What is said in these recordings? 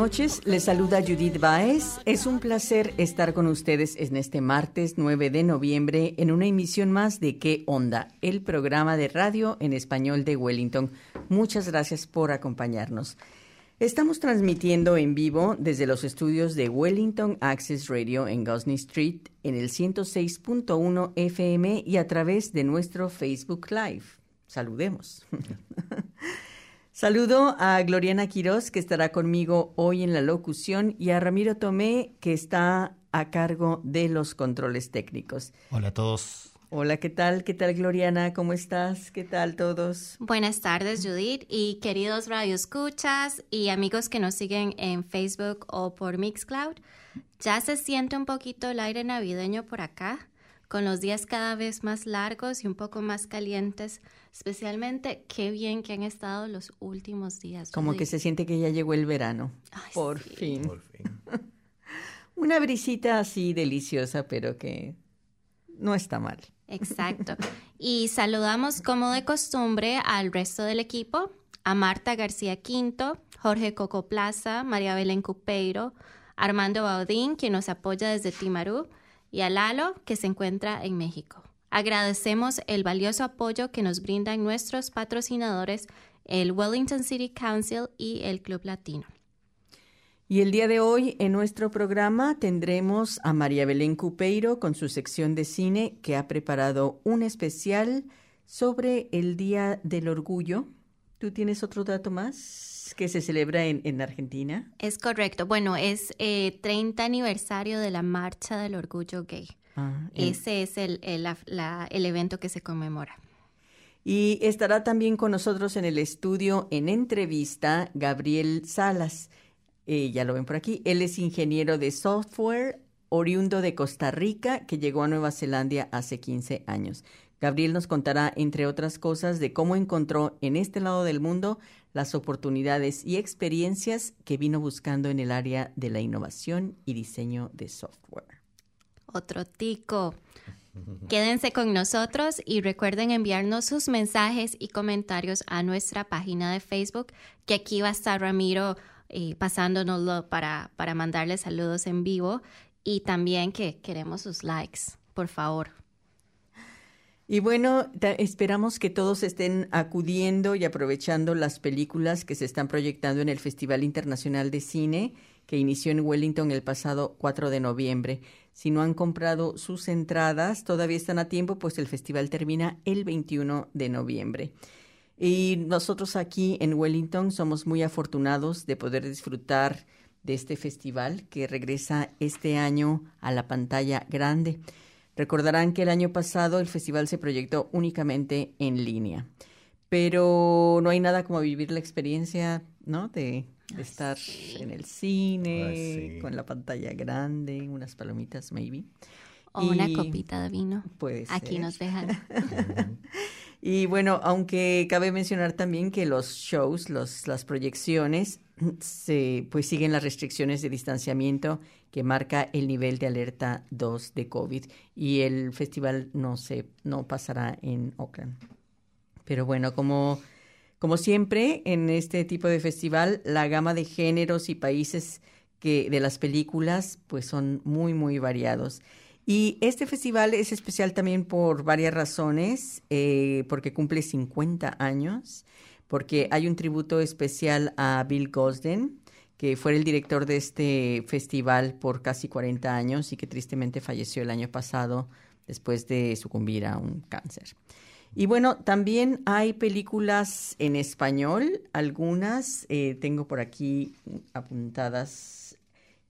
Noches, les saluda Judith Baez. Es un placer estar con ustedes en este martes 9 de noviembre en una emisión más de ¿Qué onda? El programa de radio en español de Wellington. Muchas gracias por acompañarnos. Estamos transmitiendo en vivo desde los estudios de Wellington Access Radio en Gosney Street en el 106.1 FM y a través de nuestro Facebook Live. Saludemos. Saludo a Gloriana Quiroz, que estará conmigo hoy en la locución, y a Ramiro Tomé, que está a cargo de los controles técnicos. Hola a todos. Hola, ¿qué tal? ¿Qué tal, Gloriana? ¿Cómo estás? ¿Qué tal todos? Buenas tardes, Judith, y queridos radioescuchas y amigos que nos siguen en Facebook o por Mixcloud. Ya se siente un poquito el aire navideño por acá, con los días cada vez más largos y un poco más calientes. Especialmente, qué bien que han estado los últimos días. Como que se siente que ya llegó el verano. Ay, por, sí. fin. Por fin. Una brisita así deliciosa, pero que no está mal. Exacto. Y saludamos como de costumbre al resto del equipo, a Marta García Quinto, Jorge Coco Plaza, María Belén Cupeiro, Armando Baudín, quien nos apoya desde Timarú, y a Lalo, que se encuentra en México. Agradecemos el valioso apoyo que nos brindan nuestros patrocinadores, el Wellington City Council y el Club Latino. Y el día de hoy en nuestro programa tendremos a María Belén Cupeiro con su sección de cine que ha preparado un especial sobre el Día del Orgullo. ¿Tú tienes otro dato más que se celebra en, en Argentina? Es correcto. Bueno, es eh, 30 aniversario de la Marcha del Orgullo Gay. Ah, Ese es el, el, la- la- el evento que se conmemora. Y estará también con nosotros en el estudio en entrevista Gabriel Salas. Eh, ya lo ven por aquí. Él es ingeniero de software oriundo de Costa Rica que llegó a Nueva Zelanda hace 15 años. Gabriel nos contará, entre otras cosas, de cómo encontró en este lado del mundo las oportunidades y experiencias que vino buscando en el área de la innovación y diseño de software. Otro tico. Quédense con nosotros y recuerden enviarnos sus mensajes y comentarios a nuestra página de Facebook, que aquí va a estar Ramiro eh, pasándonoslo para, para mandarle saludos en vivo y también que queremos sus likes, por favor. Y bueno, esperamos que todos estén acudiendo y aprovechando las películas que se están proyectando en el Festival Internacional de Cine que inició en Wellington el pasado 4 de noviembre. Si no han comprado sus entradas, todavía están a tiempo, pues el festival termina el 21 de noviembre. Y nosotros aquí en Wellington somos muy afortunados de poder disfrutar de este festival que regresa este año a la pantalla grande. Recordarán que el año pasado el festival se proyectó únicamente en línea, pero no hay nada como vivir la experiencia, ¿no? De, de estar en el cine, Ay, sí. con la pantalla grande, unas palomitas, maybe. O una copita de vino. puede Aquí ser. nos dejan. Y bueno, aunque cabe mencionar también que los shows, los, las proyecciones, se, pues siguen las restricciones de distanciamiento que marca el nivel de alerta 2 de COVID y el festival no se no pasará en Oakland. Pero bueno, como, como siempre en este tipo de festival, la gama de géneros y países que de las películas pues son muy muy variados. Y este festival es especial también por varias razones, eh, porque cumple 50 años, porque hay un tributo especial a Bill Gosden, que fue el director de este festival por casi 40 años y que tristemente falleció el año pasado después de sucumbir a un cáncer. Y bueno, también hay películas en español, algunas eh, tengo por aquí apuntadas.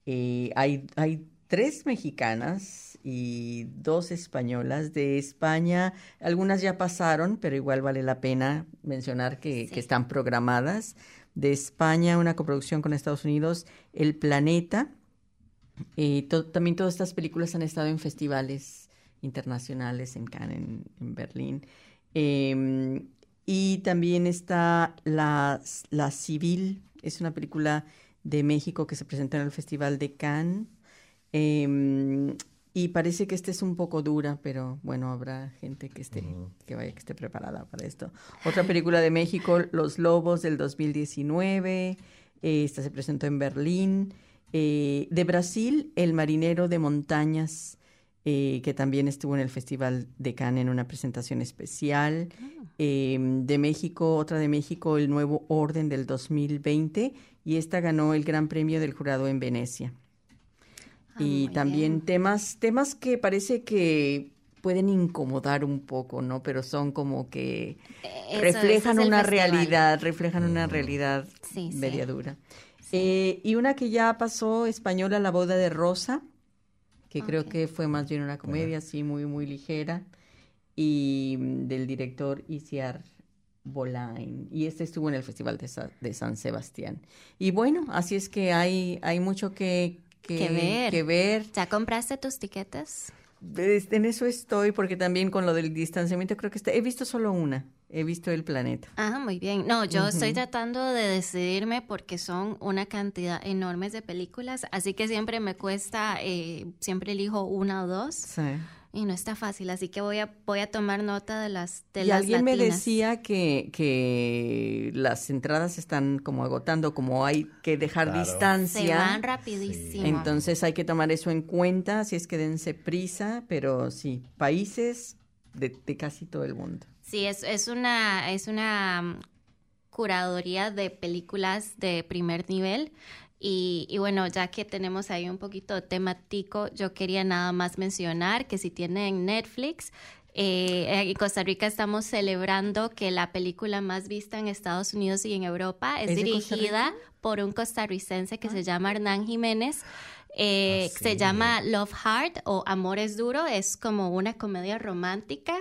Eh, hay, hay tres mexicanas y dos españolas de España. Algunas ya pasaron, pero igual vale la pena mencionar que, Sí. que están programadas. De España, una coproducción con Estados Unidos, El Planeta, Eh, también todas estas películas han estado en festivales internacionales, en Cannes, en, Berlín. Em, y también está la, la Civil, es una película de México que se presentó en el Festival de Cannes. Em, y parece que esta es un poco dura, pero bueno, habrá gente que esté, que vaya, que esté preparada para esto. Otra película de México, Los Lobos del 2019. Eh, esta se presentó en Berlín. Eh, de Brasil, El Marinero de Montañas, eh, que también estuvo en el Festival de Cannes en una presentación especial. Em, de México, otra de México, El Nuevo Orden del 2020, y esta ganó el Gran Premio del Jurado en Venecia. Ah, y también temas, temas que parece que pueden incomodar un poco, ¿no? Pero son como que reflejan una realidad, reflejan una realidad media dura. Eh, y una que ya pasó española, La boda de Rosa, que creo que fue más bien una comedia así muy, muy ligera, y mm, del director Isiar Bolain. Y este estuvo en el Festival de, de San Sebastián. Y bueno, así es que hay, hay mucho que, que, ver. ¿Ya compraste tus tiquetes? En eso estoy, porque también con lo del distanciamiento creo que está, he visto solo una, he visto el planeta. Ah, muy bien. No, yo estoy tratando de decidirme porque son una cantidad enorme de películas, así que siempre me cuesta, eh, siempre elijo una o dos. Sí y no está fácil, así que voy a, voy a tomar nota de las de Y alguien me decía que, que las entradas están como agotando, como hay que dejar distancia. Se van rapidísimo. Entonces hay que tomar eso en cuenta, si es que dense prisa, pero sí, países de, de casi todo el mundo. Sí, es, es una, es una mm, curaduría de películas de primer nivel y, bueno, ya que tenemos ahí un poquito temático, yo quería nada más mencionar que si tienen Netflix, eh, en Costa Rica estamos celebrando que la película más vista en Estados Unidos y en Europa es, dirigida por un costarricense que se ah. llama Hernán Jiménez. Eh, ah, se llama Love Heart o Amores Duro, es como una comedia romántica.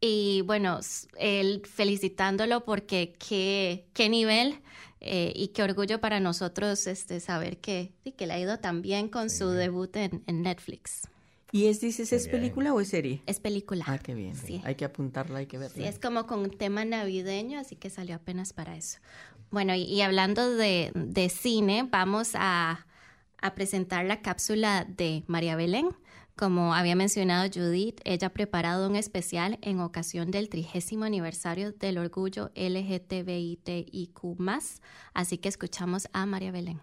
Y bueno, él felicitándolo porque qué, qué nivel eh, y qué orgullo para nosotros este, saber que, que le ha ido tan bien con su debut en, Netflix. ¿Y es, dices, es película o es serie? Es película. Ah, qué bien. Sí. Hay que apuntarla, hay que verla. Sí, es como con un tema navideño, así que salió apenas para eso. Bueno, y, hablando de, de, cine, vamos a, a presentar la cápsula de María Belén. Como había mencionado Judith, ella ha preparado un especial en ocasión del trigésimo aniversario del orgullo LGTBITIQ, así que escuchamos a María Belén.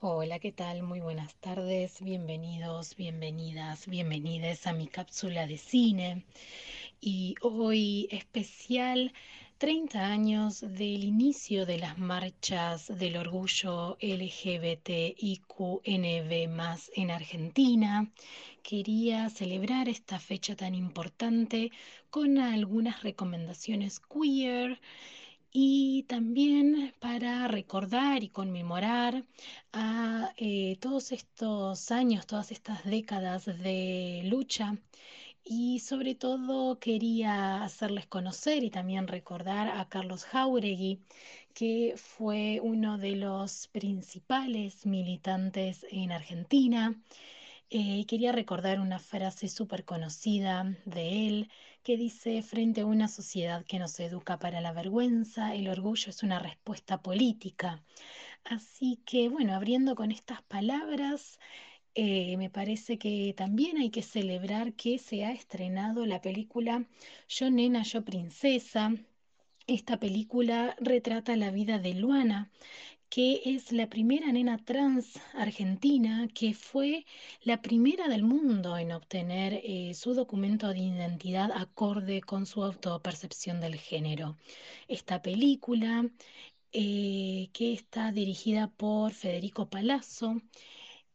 Hola, ¿qué tal? Muy buenas tardes, bienvenidos, bienvenidas, bienvenidas a mi cápsula de cine. Y hoy especial 30 años del inicio de las marchas del orgullo LGBTIQNB en Argentina. Quería celebrar esta fecha tan importante con algunas recomendaciones queer y también para recordar y conmemorar a eh, todos estos años, todas estas décadas de lucha y sobre todo quería hacerles conocer y también recordar a Carlos Jauregui, que fue uno de los principales militantes en Argentina. Eh, quería recordar una frase súper conocida de él que dice, frente a una sociedad que nos educa para la vergüenza, el orgullo es una respuesta política. Así que, bueno, abriendo con estas palabras, eh, me parece que también hay que celebrar que se ha estrenado la película Yo Nena, Yo Princesa. Esta película retrata la vida de Luana, que es la primera nena trans argentina, que fue la primera del mundo en obtener eh, su documento de identidad acorde con su autopercepción del género. Esta película, eh, que está dirigida por Federico Palazzo,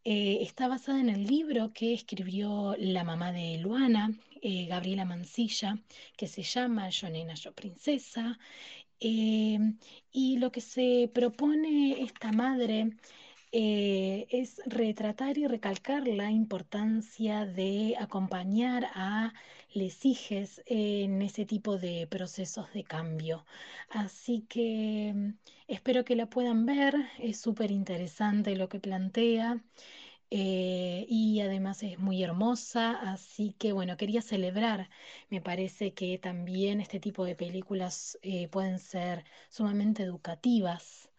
eh, está basada en el libro que escribió la mamá de Luana, eh, Gabriela Mancilla, que se llama Yo Nena, Yo Princesa. Eh, y lo que se propone esta madre es retratar y recalcar la importancia de acompañar a les hijes en ese tipo de procesos de cambio. Así que mm, espero que la puedan ver, es súper interesante lo que plantea. Eh, y además es muy hermosa, así que bueno, quería celebrar, me parece que también este tipo de películas eh, pueden ser sumamente educativas,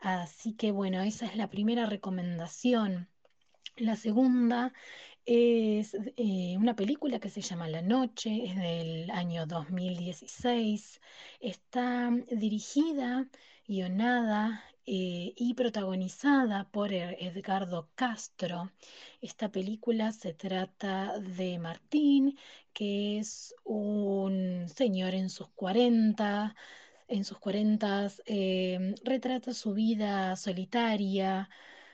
así que bueno, esa es la primera recomendación. La segunda es eh, una película que se llama La Noche, es del año 2016, está dirigida, guionada eh, y protagonizada por e-, Edgardo Castro. Esta película se trata de Martín, que es un señor en sus 40, en sus 40 eh, retrata su vida solitaria,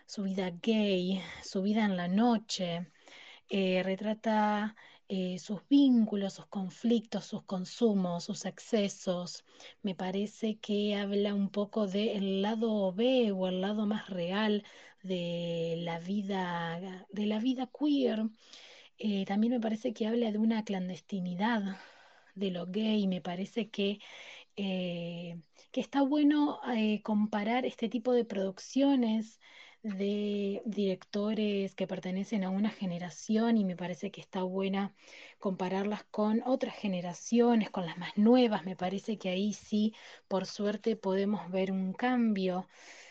su vida gay, su vida en la noche, eh, retrata eh, sus vínculos, sus conflictos, sus consumos, sus excesos. Me parece que habla un poco del lado B o el lado más real de la vida, de la vida queer. Eh, también me parece que habla de una clandestinidad de lo gay. Me parece que, eh, que está bueno comparar este tipo de producciones de directores que pertenecen a una generación y me parece que está buena compararlas con otras generaciones, con las más nuevas. Me parece que ahí sí, por suerte, podemos ver un cambio.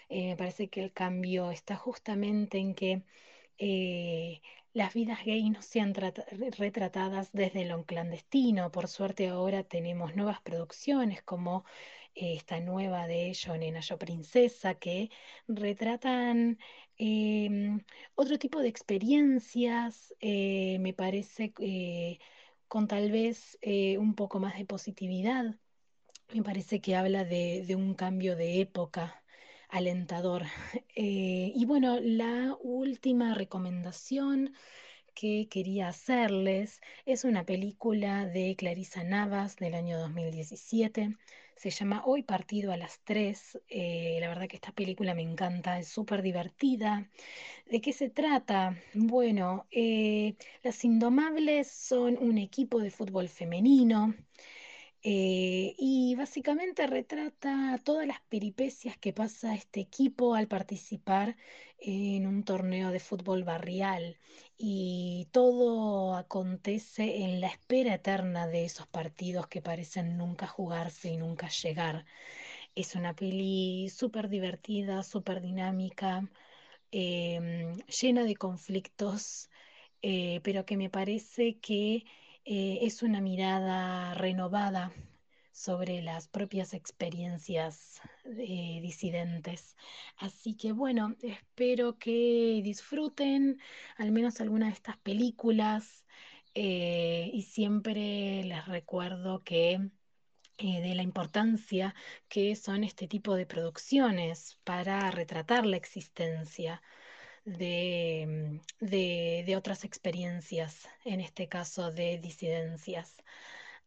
Eh, me parece que el cambio está justamente en que eh, las vidas gay no sean retratadas desde lo clandestino. Por suerte ahora tenemos nuevas producciones como esta nueva de Yo Nena, Yo Princesa, que retratan em, otro tipo de experiencias, eh, me parece, eh, con tal vez eh, un poco más de positividad. Me parece que habla de, de un cambio de época alentador. y bueno, la última recomendación que quería hacerles es una película de Clarisa Navas del año 2017 se llama Hoy partido a las 3. Eh, la verdad que esta película me encanta, es súper divertida. ¿De qué se trata? Bueno, eh, Las Indomables son un equipo de fútbol femenino. Eh, y básicamente retrata todas las peripecias que pasa este equipo al participar en un torneo de fútbol barrial y todo acontece en la espera eterna de esos partidos que parecen nunca jugarse y nunca llegar. Es una peli súper divertida, súper dinámica, em, llena de conflictos, eh, pero que me parece que eh, es una mirada renovada sobre las propias experiencias eh, disidentes. Así que bueno, espero que disfruten al menos alguna de estas películas eh, y siempre les recuerdo que de la importancia que son este tipo de producciones para retratar la existencia Mm, de, otras experiencias, en este caso de disidencias.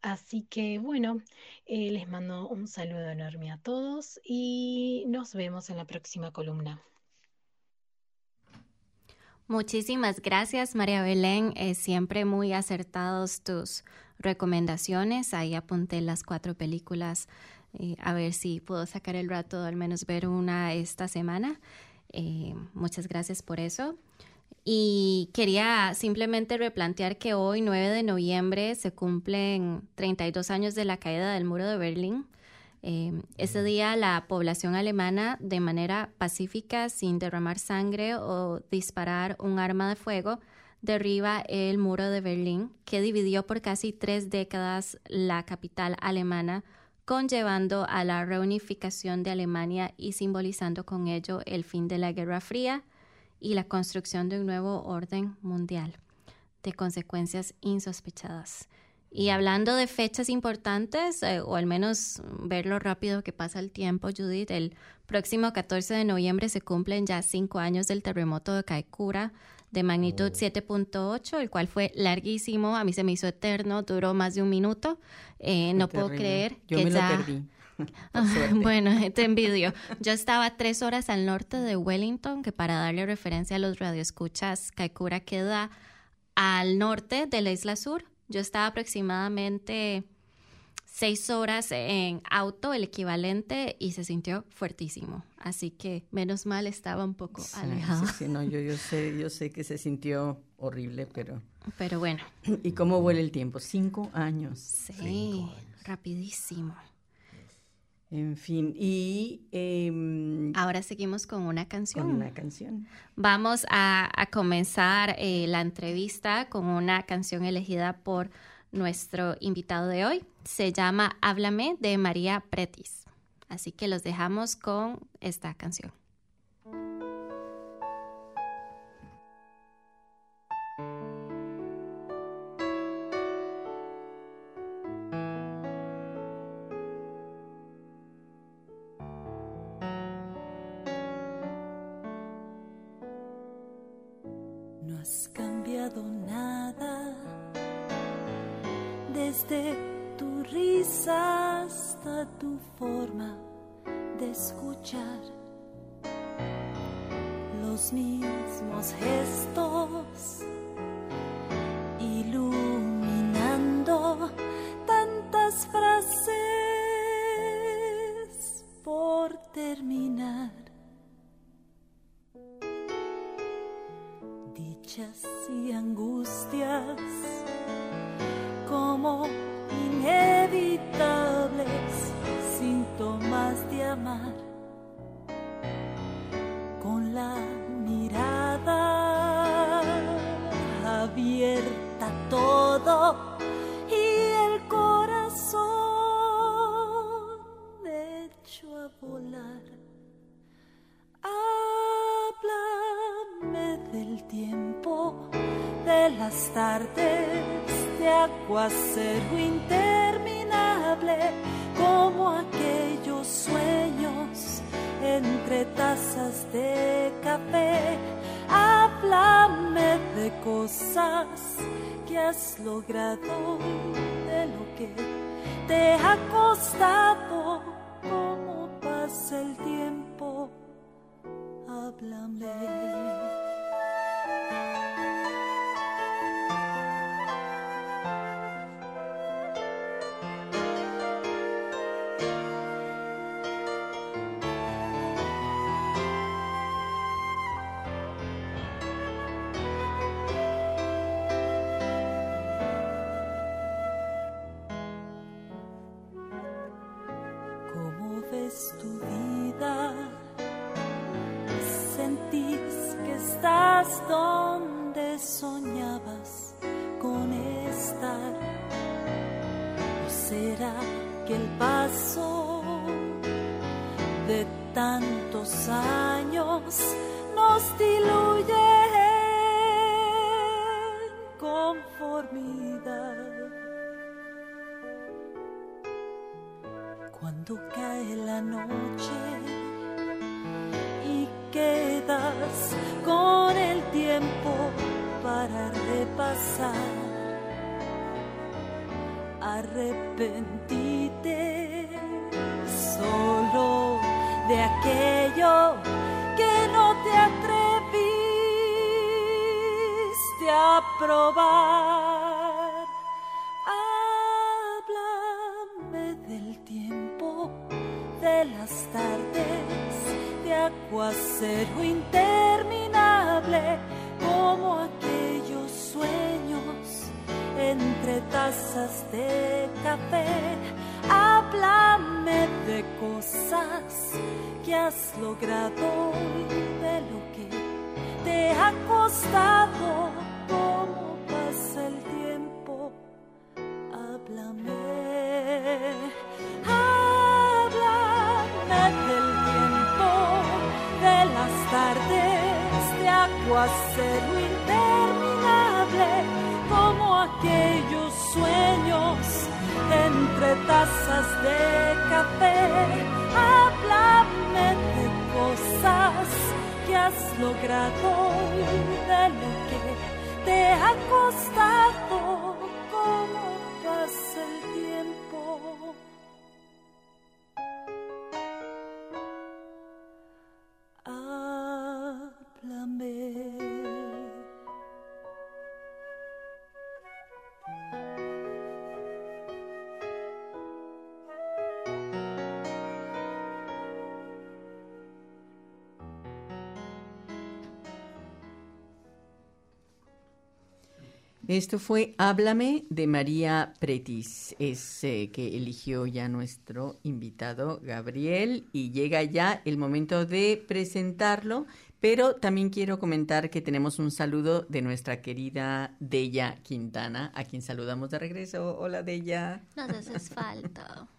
Así que bueno, eh, les mando un saludo enorme a todos y nos vemos en la próxima columna. Muchísimas gracias, María Belén. Eh, siempre muy acertados tus recomendaciones. Ahí apunté las cuatro películas. Eh, a ver si puedo sacar el rato, al menos ver una esta semana. Eh, muchas gracias por eso. Y quería simplemente replantear que hoy, 9 de noviembre, se cumplen 32 años de la caída del muro de Berlín. Eh, ese día la población alemana, de manera pacífica, sin derramar sangre o disparar un arma de fuego, derriba el muro de Berlín, que dividió por casi tres décadas la capital alemana conllevando a la reunificación de Alemania y simbolizando con ello el fin de la Guerra Fría y la construcción de un nuevo orden mundial de consecuencias insospechadas. Y hablando de fechas importantes, eh, o al menos ver lo rápido que pasa el tiempo, Judith, el próximo 14 de noviembre se cumplen ya cinco años del terremoto de Kaikoura, de magnitud 7.8, el cual fue larguísimo, a mí se me hizo eterno, duró más de un minuto. Eh, no puedo creer Yo que me ya... Lo perdí. bueno, te envidio. Yo estaba tres horas al norte de Wellington, que para darle referencia a los radioescuchas, Kaikoura queda al norte de la isla sur. Yo estaba aproximadamente seis horas en auto, el equivalente, y se sintió fuertísimo. Así que menos mal estaba un poco alejado. Sí, no, yo, yo, sé, yo sé que se sintió horrible, pero... Pero bueno. ¿Y cómo vuela el tiempo? Cinco años. Sí, rapidísimo. En fin, y... Em, Ahora seguimos con una canción. Con una canción. Vamos a, comenzar eh, la entrevista con una canción elegida por nuestro invitado de hoy. Se llama Háblame de María Pretis. Así que los dejamos con esta canción. inevitables síntomas de amar. Con la mirada abierta todo y el corazón hecho a volar. Háblame del tiempo, de las tardes aguacero interminable, como aquellos sueños entre tazas de café. Háblame de cosas que has logrado, de lo que te ha costado, cómo pasa el tiempo. Háblame. que el paso de tantos años nos diluye en conformidad. Cuando cae la noche y quedas con el tiempo para repasar arrepentite solo de aquello que no te atreviste a probar. Háblame del tiempo de las tardes de aguacero interminable como aquellos sueños entre tazas de café, háblame de cosas que has logrado y de lo que te ha costado. Cómo pasa el tiempo, háblame. Háblame del tiempo, de las tardes de aguacero interminable, como aquellos sueños entre tazas de café. Háblame de cosas que has logrado, de lo que te ha costado Esto fue Háblame de María Pretis, es eh, que eligió ya nuestro invitado Gabriel y llega ya el momento de presentarlo, pero también quiero comentar que tenemos un saludo de nuestra querida Della Quintana, a quien saludamos de regreso. Hola Della. Nos haces falta.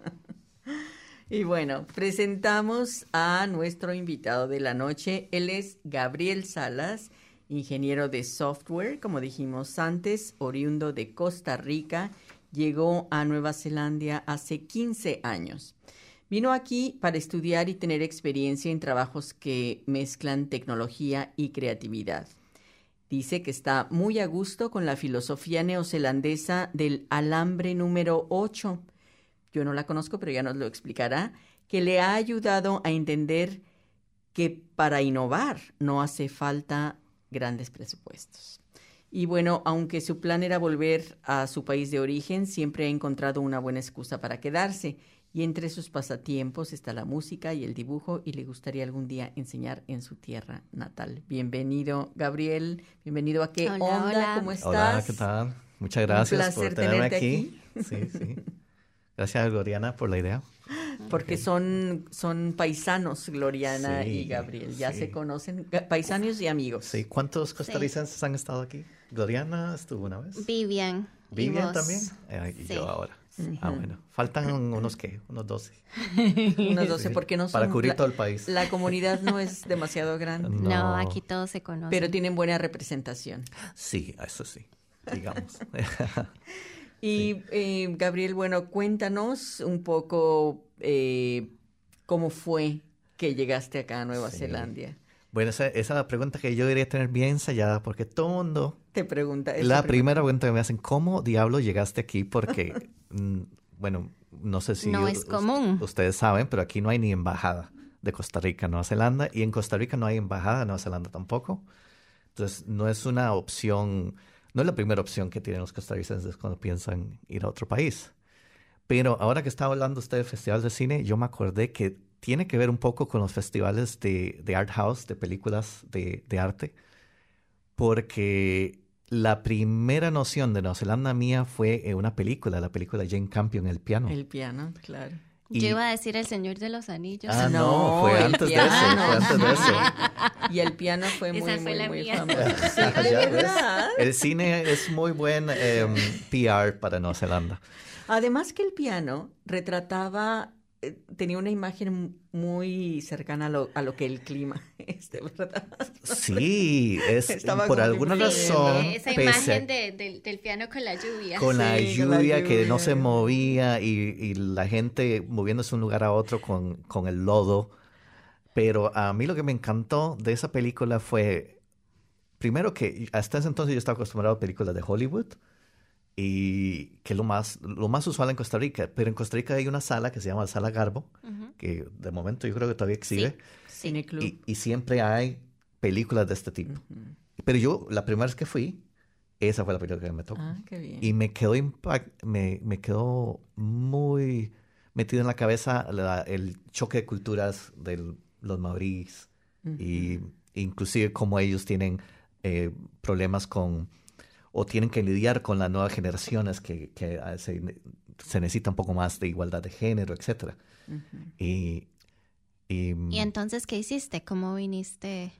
Y bueno, presentamos a nuestro invitado de la noche. Él es Gabriel Salas ingeniero de software, como dijimos antes, oriundo de Costa Rica, llegó a Nueva Zelanda hace 15 años. Vino aquí para estudiar y tener experiencia en trabajos que mezclan tecnología y creatividad. Dice que está muy a gusto con la filosofía neozelandesa del alambre número 8. Yo no la conozco, pero ya nos lo explicará, que le ha ayudado a entender que para innovar no hace falta grandes presupuestos. Y bueno, aunque su plan era volver a su país de origen, siempre ha encontrado una buena excusa para quedarse. Y entre sus pasatiempos está la música y el dibujo y le gustaría algún día enseñar en su tierra natal. Bienvenido, Gabriel. Bienvenido a ¿Qué onda? ¿Cómo estás? Hola, ¿qué tal? Muchas gracias por tenerme aquí. Sí, sí. Gracias, Gloriana, por la idea. Porque son, son paisanos, Gloriana y Gabriel. Ya se conocen, paisanos y amigos. Sí, ¿cuántos costarricenses han estado aquí? Gloriana estuvo una vez. Vivian. ¿Vivian también? Eh, y yo ahora. Ah, bueno. Faltan unos, ¿qué? Unos 12. unos 12, porque no son... Para cubrir todo el país. La comunidad no es demasiado grande. No. aquí todos se conocen. Pero tienen buena representación. Sí, eso sí, digamos. Y eh, Gabriel, bueno, cuéntanos un poco eh, cómo fue que llegaste acá a Nueva Zelanda. Bueno, esa, esa, es la pregunta que yo debería tener bien ensayada porque todo el mundo... Te pregunta. La primera pregunta que me hacen, ¿cómo diablo llegaste aquí? Porque, mm, bueno, no sé si... No es común. Ustedes saben, pero aquí no hay ni embajada de Costa Rica a Nueva Zelanda y en Costa Rica no hay embajada de Nueva Zelanda tampoco. Entonces, no es una opción no es la primera opción que tienen los costarricenses cuando piensan ir a otro país. Pero ahora que estaba hablando usted del Festival de Cine, yo me acordé que tiene que ver un poco con los festivales de, de art house, de películas de, de, arte, porque la primera noción de Nueva Zelanda mía fue una película, la película Jane Campion, El piano. El piano, claro. Yo iba a decir El Señor de los Anillos. Ah, no, fue antes de eso, fue antes de eso. Y el piano fue muy, Esa fue muy, la muy mía. famoso. El cine es muy buen eh, PR para Nueva Zelanda. Además que el piano retrataba, tenía una imagen muy cercana a lo, a lo que el clima es, de verdad. Sí, es Estaba por alguna razón. Esa a- imagen de- del- del piano con la lluvia. con la Sí, con la lluvia que no se movía y, y la gente moviéndose de un lugar a otro con, con el lodo. Pero a mí lo que me encantó de esa película fue, primero que hasta ese entonces yo estaba acostumbrado a películas de Hollywood y que es lo más, lo más usual en Costa Rica. Pero en Costa Rica hay una sala que se llama la Sala Garbo, que de momento yo creo que todavía existe. Sí. Cine Club. Y, y siempre hay películas de este tipo. Pero yo, la primera vez que fui, esa fue la película que me tocó. Ah, qué bien. Y me quedó, impact- me, me quedó muy metido en la cabeza la- el choque de culturas de los maoríes y inclusive cómo ellos tienen eh, problemas con o tienen que lidiar con las nuevas generaciones que, que ah, se, se necesita un poco más de igualdad de género, etcétera. Y, y, ¿Y entonces qué hiciste? ¿Cómo viniste?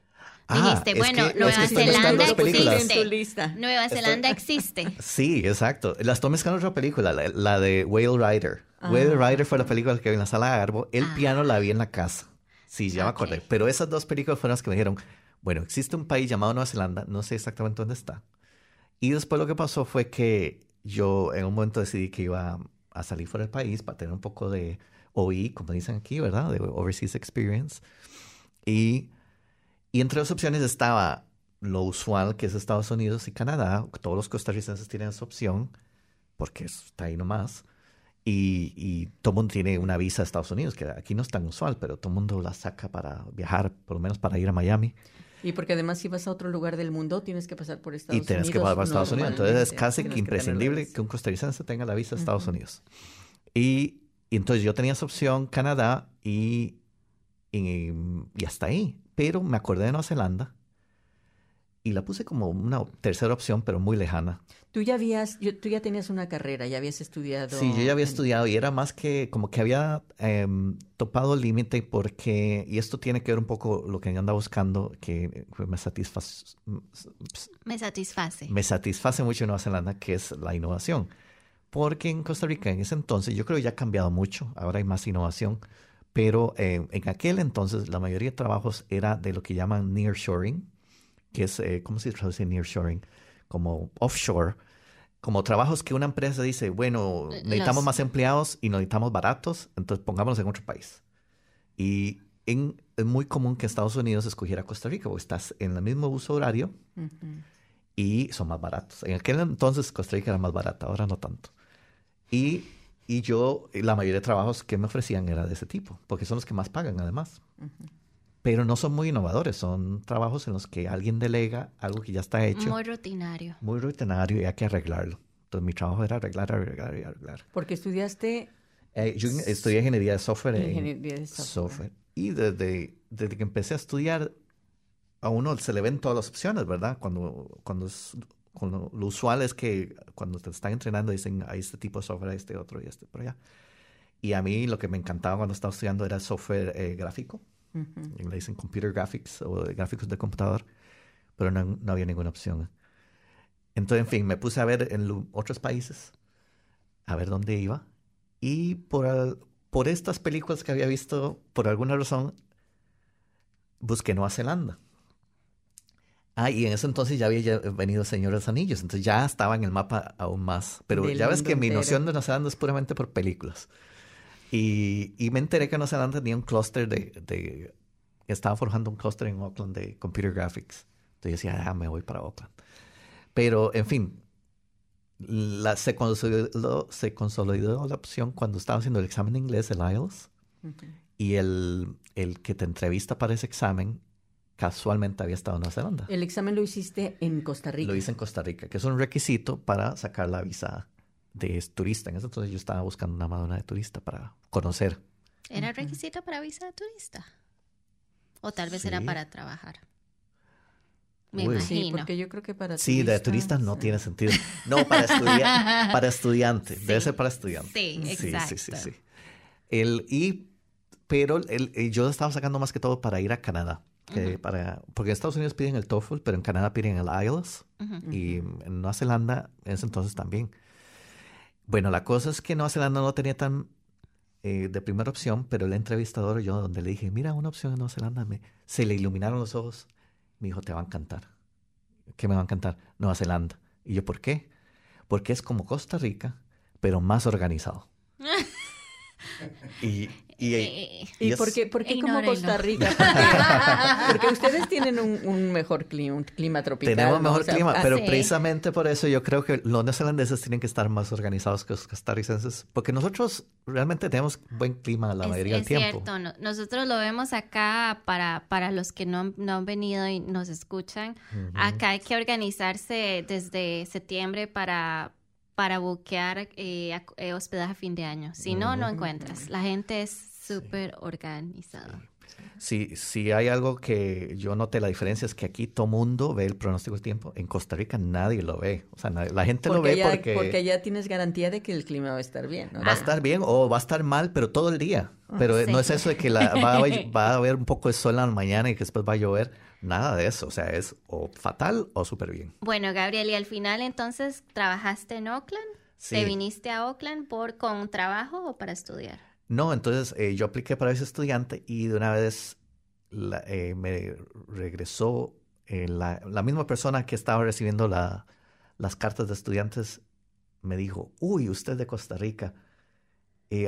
Ah, Dijiste, bueno, que- es Nueva estoy Zelanda las existe. En tu lista. Nueva Zelanda existe. Sí, exacto. La estoy mezclando otra película, la, la de Whale Rider. Whale Rider fue la película que vi en la sala de Garbo. El Ah. piano la vi en la casa. Sí, ya me acordé. Pero esas dos películas fueron las que me dijeron, bueno, existe un país llamado Nueva Zelanda, no sé exactamente dónde está. Y después lo que pasó fue que yo en un momento decidí que iba a salir fuera del país para tener un poco de OI, como dicen aquí, ¿verdad? De Overseas Experience. Y, y entre las opciones estaba lo usual que es Estados Unidos y Canadá. Todos los costarricenses tienen esa opción porque está ahí nomás. Y, y todo el mundo tiene una visa a Estados Unidos, que aquí no es tan usual, pero todo el mundo la saca para viajar, por lo menos para ir a Miami. Y porque además si vas a otro lugar del mundo tienes que pasar por Estados y Unidos. tienes que pasar para Estados Unidos. Entonces es casi que imprescindible eso. que un costarricense tenga la visa a Estados Unidos. Y, y entonces yo tenía esa opción Canadá y, y, y hasta ahí. Pero me acordé de Nueva Zelanda y la puse como una tercera opción, pero muy lejana. Tú ya habías, yo, tú ya tenías una carrera, ya habías estudiado. Sí, yo ya había en- estudiado y era más que como que había em, topado el límite porque, y esto tiene que ver un poco lo que anda buscando, que pues, me satisface, Me satisface. me satisface mucho en Nueva Zelanda, que es la innovación. Porque en Costa Rica en ese entonces, yo creo que ya ha cambiado mucho, ahora hay más innovación, pero eh, en aquel entonces la mayoría de trabajos era de lo que llaman nearshoring, que es, eh, ¿cómo se traduce nearshoring? Como offshore, como trabajos que una empresa dice, bueno, necesitamos Los- más empleados y necesitamos baratos, entonces pongámonos en otro país. Y en- es muy común que Estados Unidos escogiera Costa Rica, porque estás en el mismo uso horario Ujú. y son más baratos. En aquel entonces Costa Rica era más barata, ahora no tanto. Y, y yo, la mayoría de trabajos que me ofrecían era de ese tipo, porque son los que más pagan además. Pero no son muy innovadores, son trabajos en los que alguien delega algo que ya está hecho, Muy rutinario. muy rutinario y hay que arreglarlo. Entonces mi trabajo era arreglar, arreglar y arreglar. Porque estudiaste Eh, yo estudié ingeniería de software. en Ingeniería de software. Y desde, desde que empecé a estudiar, a uno se le ven todas las opciones, ¿verdad? Cuando, cuando, es- cuando lo usual es que cuando te están entrenando dicen, hay este tipo de software, hay este otro y este por allá. Y a mí lo que me encantaba cuando estaba estudiando era software eh, gráfico. Ujú. Le dicen computer graphics o gráficos de computador, pero no, no había ninguna opción. Entonces, en fin, me puse a ver en otros países, a ver dónde iba. Y por, al- por estas películas que había visto, por alguna razón, busqué Nueva Zelanda. Ah, y en ese entonces ya había ya venido Señor de los Anillos, entonces ya estaba en el mapa aún más. Pero Del ya ves que mi entero. noción de Nueva Zelanda es puramente por películas. Y, y me enteré que Nueva Zelanda tenía un clúster de, de... Estaba forjando un clúster en Auckland de Computer Graphics. Entonces yo decía, ah, me voy para Auckland. Pero, en fin, la, se, consolidó, se consolidó la opción cuando estaba haciendo el examen de inglés, el IELTS, Ujú. y el, el que te entrevista para ese examen casualmente había estado en Nueva Zelanda. El examen lo hiciste en Costa Rica. Lo hice en Costa Rica, que es un requisito para sacar la visa de turista. En ese entonces yo estaba buscando una madonna de turista para conocer. ¿Era requisito para visa de turista? O tal vez era para trabajar. Me Uy. Sí, imagino. porque yo creo que para Sí, de turista no sí. tiene sentido. No, para, estudia- para estudiante. Debe ser para estudiante. Sí, Sí, sí, exacto. sí, sí. El, y, pero el, el- yo estaba sacando más que todo para ir a Canadá. que para, porque en Estados Unidos piden el TOEFL, pero en Canadá piden el IELTS. Y en Nueva Zelanda, en ese entonces también. Bueno, la cosa es que Nueva Zelanda no tenía tan eh, de primera opción, pero el entrevistador, yo donde le dije, mira, una opción en Nueva Zelanda, me, se le iluminaron los ojos. Me dijo, te va a encantar. ¿Qué me va a encantar? Nueva Zelanda. Y yo, ¿por qué? Porque es como Costa Rica, pero más organizado. y, y, Eh, ¿Y es- por qué, por qué como. Costa Rica? Porque, porque ustedes tienen un, un mejor clima, un clima tropical. Tenemos ¿no? mejor O sea, clima, ah, pero sí. precisamente por eso yo creo que los neozelandeses tienen que estar más organizados que los costarricenses, porque nosotros realmente tenemos buen clima la es- mayoría es del tiempo. cierto, no- nosotros lo vemos acá para, para los que no, no han venido y nos escuchan. Acá hay que organizarse desde septiembre para, para buquear eh, eh, hospedaje a fin de año. Si no, no encuentras. La gente es súper organizada. Si, si hay algo que yo noté la diferencia es que aquí todo mundo ve el pronóstico del tiempo, en Costa Rica nadie lo ve, o sea, nadie- la gente lo ve porque, porque allá tienes garantía de que el clima va a estar bien. ¿no? va a estar bien o va a estar mal, pero todo el día. Pero Sí. no es eso de que la- va, a, va a haber un poco de sol en la mañana y que después va a llover, nada de eso, o sea, es o fatal o súper bien. Bueno, Gabriel, y al final entonces trabajaste en Oakland. Sí. ¿Te viniste a Oakland por con trabajo o para estudiar? No, entonces eh, yo apliqué para ese estudiante y de una vez la- eh, me regresó eh, la, la misma persona que estaba recibiendo la- las cartas de estudiantes, me dijo, uy, usted es de Costa Rica.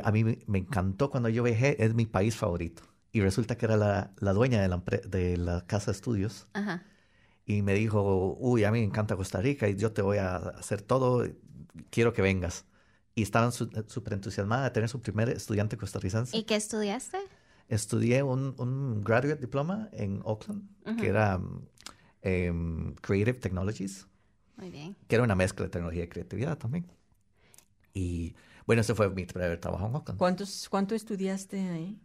A mí me encantó cuando yo viajé, es mi país favorito. Y resulta que era la, la dueña de la, de la casa de estudios. Ajá. Y me dijo, uy, a mí me encanta Costa Rica y yo te voy a hacer todo, quiero que vengas. Y estaban su- súper entusiasmada de tener su primer estudiante costarricense. ¿Y qué estudiaste? Estudié un, un graduate diploma en Oakland, que era um, Creative Technologies, Muy bien. que era una mezcla de tecnología y creatividad también. Y bueno, ese fue mi primer trabajo en Oakland. ¿Cuántos, ¿Cuánto estudiaste ahí?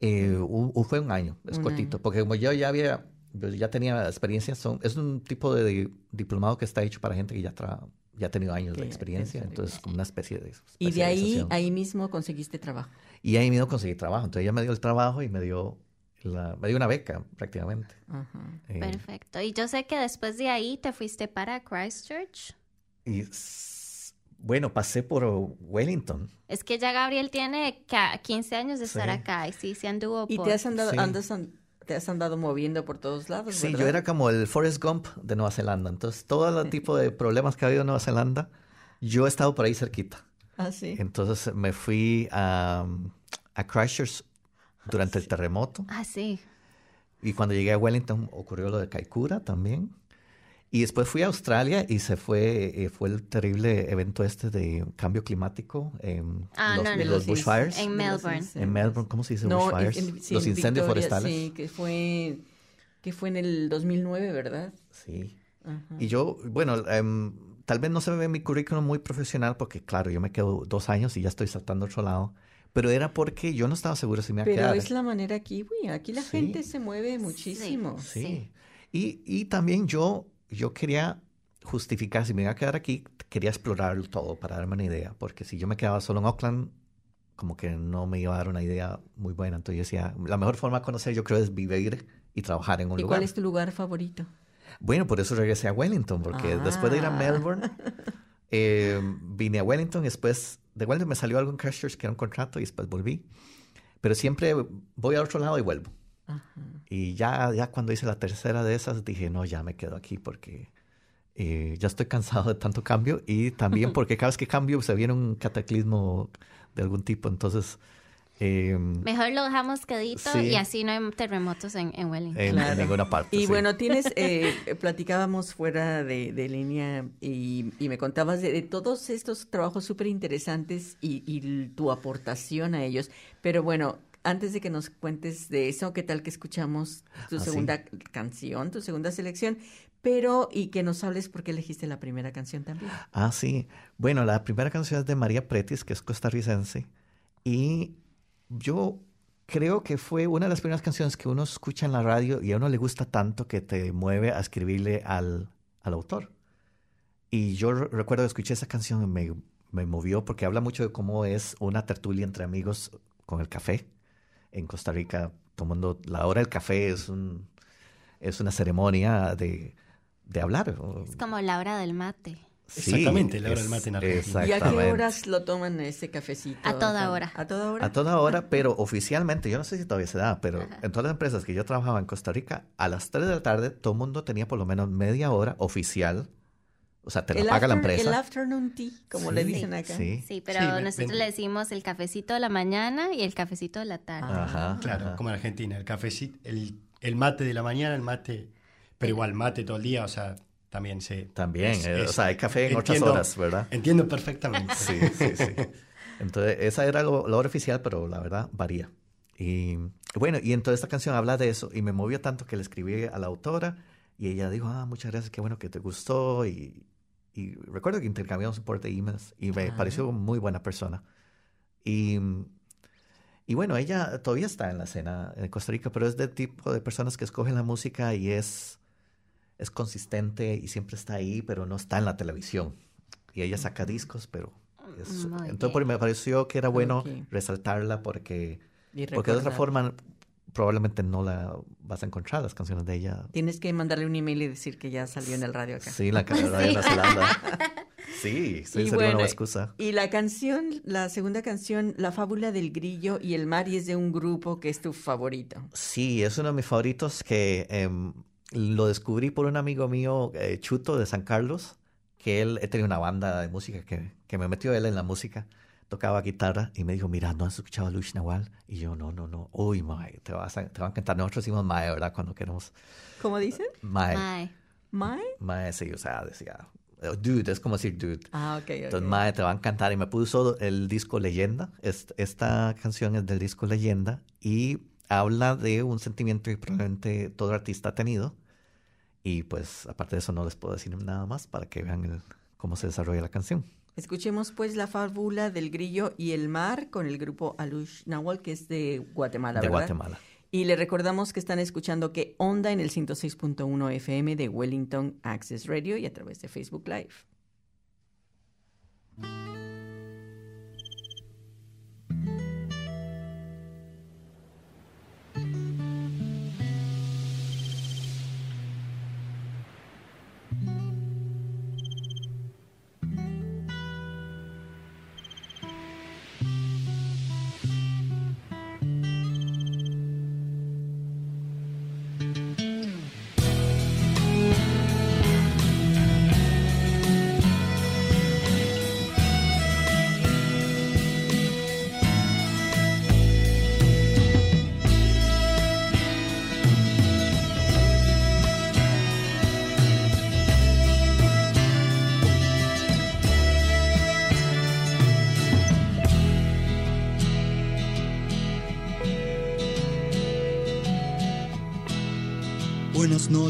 Eh, u- u- fue un año, es Un cortito, porque como yo ya había, yo ya tenía experiencia. Son, es un tipo de diplomado que está hecho para gente que ya, tra, ya ha tenido años Que de experiencia. Entonces, como una especie de. Y de ahí, ahí mismo conseguiste trabajo. Y ahí mismo conseguí trabajo. Entonces, ella me dio el trabajo y me dio, la, me dio una beca prácticamente. Ajá. Eh, Perfecto. Y yo sé que después de ahí te fuiste para Christchurch. y bueno, pasé por Wellington. Es que ya Gabriel tiene ca- 15 años de estar Sí. acá y sí, se anduvo Y por... te has andado, Sí. andas an- te has andado moviendo por todos lados, Sí, ¿verdad? yo era como el Forrest Gump de Nueva Zelanda. Entonces, todo el tipo de problemas que ha habido en Nueva Zelanda, yo he estado por ahí cerquita. Ah, sí. Entonces, me fui a, a Christchurch durante el terremoto. Ah, sí. Y cuando llegué a Wellington ocurrió lo de Kaikoura también. Y después fui a Australia y se fue, eh, fue el terrible evento este de cambio climático, en Ah, los, no, no. los De los bushfires. En Melbourne. En Melbourne, ¿cómo se dice No, bushfires? en- sí, los en incendios Victoria, forestales. Sí, que fue, que fue en el 2009, ¿verdad? Sí. Ajá. Y yo, bueno, em, tal vez no se me ve mi currículum muy profesional porque, claro, yo me quedo dos años y ya estoy saltando a otro lado. Pero era porque yo no estaba seguro si me iba a Pero quedar. es la manera aquí, güey. Aquí la Sí. gente se mueve muchísimo. Sí. Sí. Y, y también yo, yo quería justificar, si me iba a quedar aquí, quería explorarlo todo para darme una idea. Porque si yo me quedaba solo en Auckland, como que no me iba a dar una idea muy buena. Entonces yo decía, la mejor forma de conocer yo creo es vivir y trabajar en un ¿Y lugar. cuál es tu lugar favorito? Bueno, por eso regresé a Wellington, porque después de ir a Ah. Melbourne, eh, vine a Wellington, después de Wellington me salió algo en Christchurch que era un contrato y después volví. Pero siempre voy a otro lado y vuelvo. Ajá. Y ya, ya cuando hice la tercera de esas dije, no, ya me quedo aquí porque eh, ya estoy cansado de tanto cambio y también porque cada vez que cambio se viene un cataclismo de algún tipo. Entonces, eh, Mejor lo dejamos quedito Sí. y así no hay terremotos en, en Wellington. en, ninguna parte. Y sí. bueno, tienes, eh, platicábamos fuera de, de línea y, y me contabas de, de todos estos trabajos súper interesantes y, tu aportación a ellos. Pero bueno, antes de que nos cuentes de eso, ¿qué tal que escuchamos tu Ah, sí. segunda canción, tu segunda selección? Pero, y que nos hables por qué elegiste la primera canción también. Ah, sí. Bueno, la primera canción es de María Pretis, que es costarricense. Y yo creo que fue una de las primeras canciones que uno escucha en la radio y a uno le gusta tanto que te mueve a escribirle al, al autor. Y yo re- recuerdo que escuché esa canción y me, me movió porque habla mucho de cómo es una tertulia entre amigos con el café. En Costa Rica, tomando la hora del café es, un, es una ceremonia de, de hablar. Es como la hora del mate. Sí, Exactamente, la hora es- del mate en Argentina. ¿Y a qué horas lo toman ese cafecito? A toda hora. ¿A toda hora? A toda hora, pero oficialmente, yo no sé si todavía se da, pero en todas las empresas que yo trabajaba en Costa Rica, a las 3 de la tarde todo el mundo tenía por lo menos media hora oficial. O sea, te la el, paga la after- el empresa. afternoon tea, como Sí, le dicen acá. Sí. Sí, pero Sí, nosotros ven- le decimos el cafecito de la mañana y el cafecito de la tarde. Ah. Ajá. Claro, ajá. como en Argentina, el cafecito, el, el mate de la mañana, el mate, pero igual mate todo el día, o sea, también se... También, es- eh, o es- sea, hay café en otras horas, ¿verdad? Entiendo perfectamente. Sí, sí, sí. Entonces, esa era lo- la hora oficial, pero la verdad varía. Y bueno, y entonces esta canción habla de eso y me movió tanto que le escribí a la autora y ella dijo, ah, muchas gracias, qué bueno que te gustó. Y, y recuerdo que intercambiamos un par de emails y me Ah. pareció muy buena persona. Y, y bueno, ella todavía está en la escena en Costa Rica, pero es del tipo de personas que escogen la música y es, es consistente y siempre está ahí, pero no está en la televisión. Y ella saca discos, pero... es- entonces por- me pareció que era bueno Ok. resaltarla porque, porque de otra forma probablemente no la vas a encontrar, las canciones de ella. Tienes que mandarle un email y decir que ya salió en el radio acá. Sí, la Zelanda. Sí, sí, Y sería una bueno, buena excusa. Y la canción, la segunda canción, La fábula del grillo y el mar, y es de un grupo que es tu favorito. Sí, es uno de mis favoritos que em, lo descubrí por un amigo mío, eh, Chuto, de San Carlos, que él he tenido una banda de música que, que me metió él en la música. Tocaba guitarra y me dijo, mira, ¿no has escuchado a Luis Nahual? Y yo, no, no, no. Uy, mae, te, vas a, te va a encantar. Nosotros decimos mae, ¿verdad? Cuando queremos ¿Cómo dicen? mae. Mae. ¿Mae? Mae, sí, o sea, decía, eh, dude, es como decir dude. Ah, ok, ok. Entonces, Mae, te va a encantar. Y me puso el disco Leyenda. Est- Esta canción es del disco Leyenda y habla de un sentimiento que probablemente todo artista ha tenido. Y pues, aparte de eso, no les puedo decir nada más para que vean el- cómo se desarrolla la canción. Escuchemos pues la fábula del grillo y el mar con el grupo Alush Nahual, que es de Guatemala, de ¿verdad? Guatemala. Y le recordamos que están escuchando que onda en el 106.1 FM de Wellington Access Radio y a través de Facebook Live.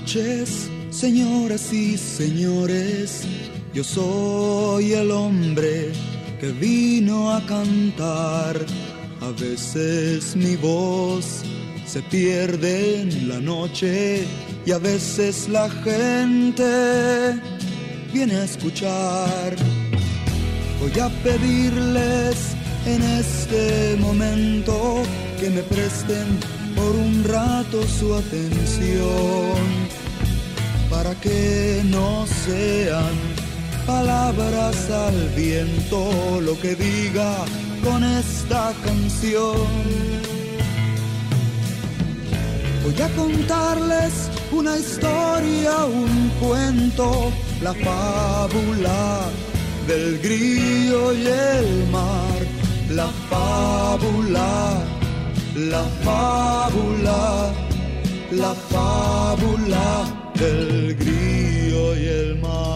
Noches, señoras y señores. Yo soy el hombre que vino a cantar. A veces mi voz se pierde en la noche y a veces la gente viene a escuchar. Voy a pedirles en este momento que me presten por un rato su atención para que no sean palabras al viento lo que diga con esta canción. Voy a contarles una historia, un cuento, la fábula del grillo y el mar, la fábula la fábula, la fábula del grillo y el mar.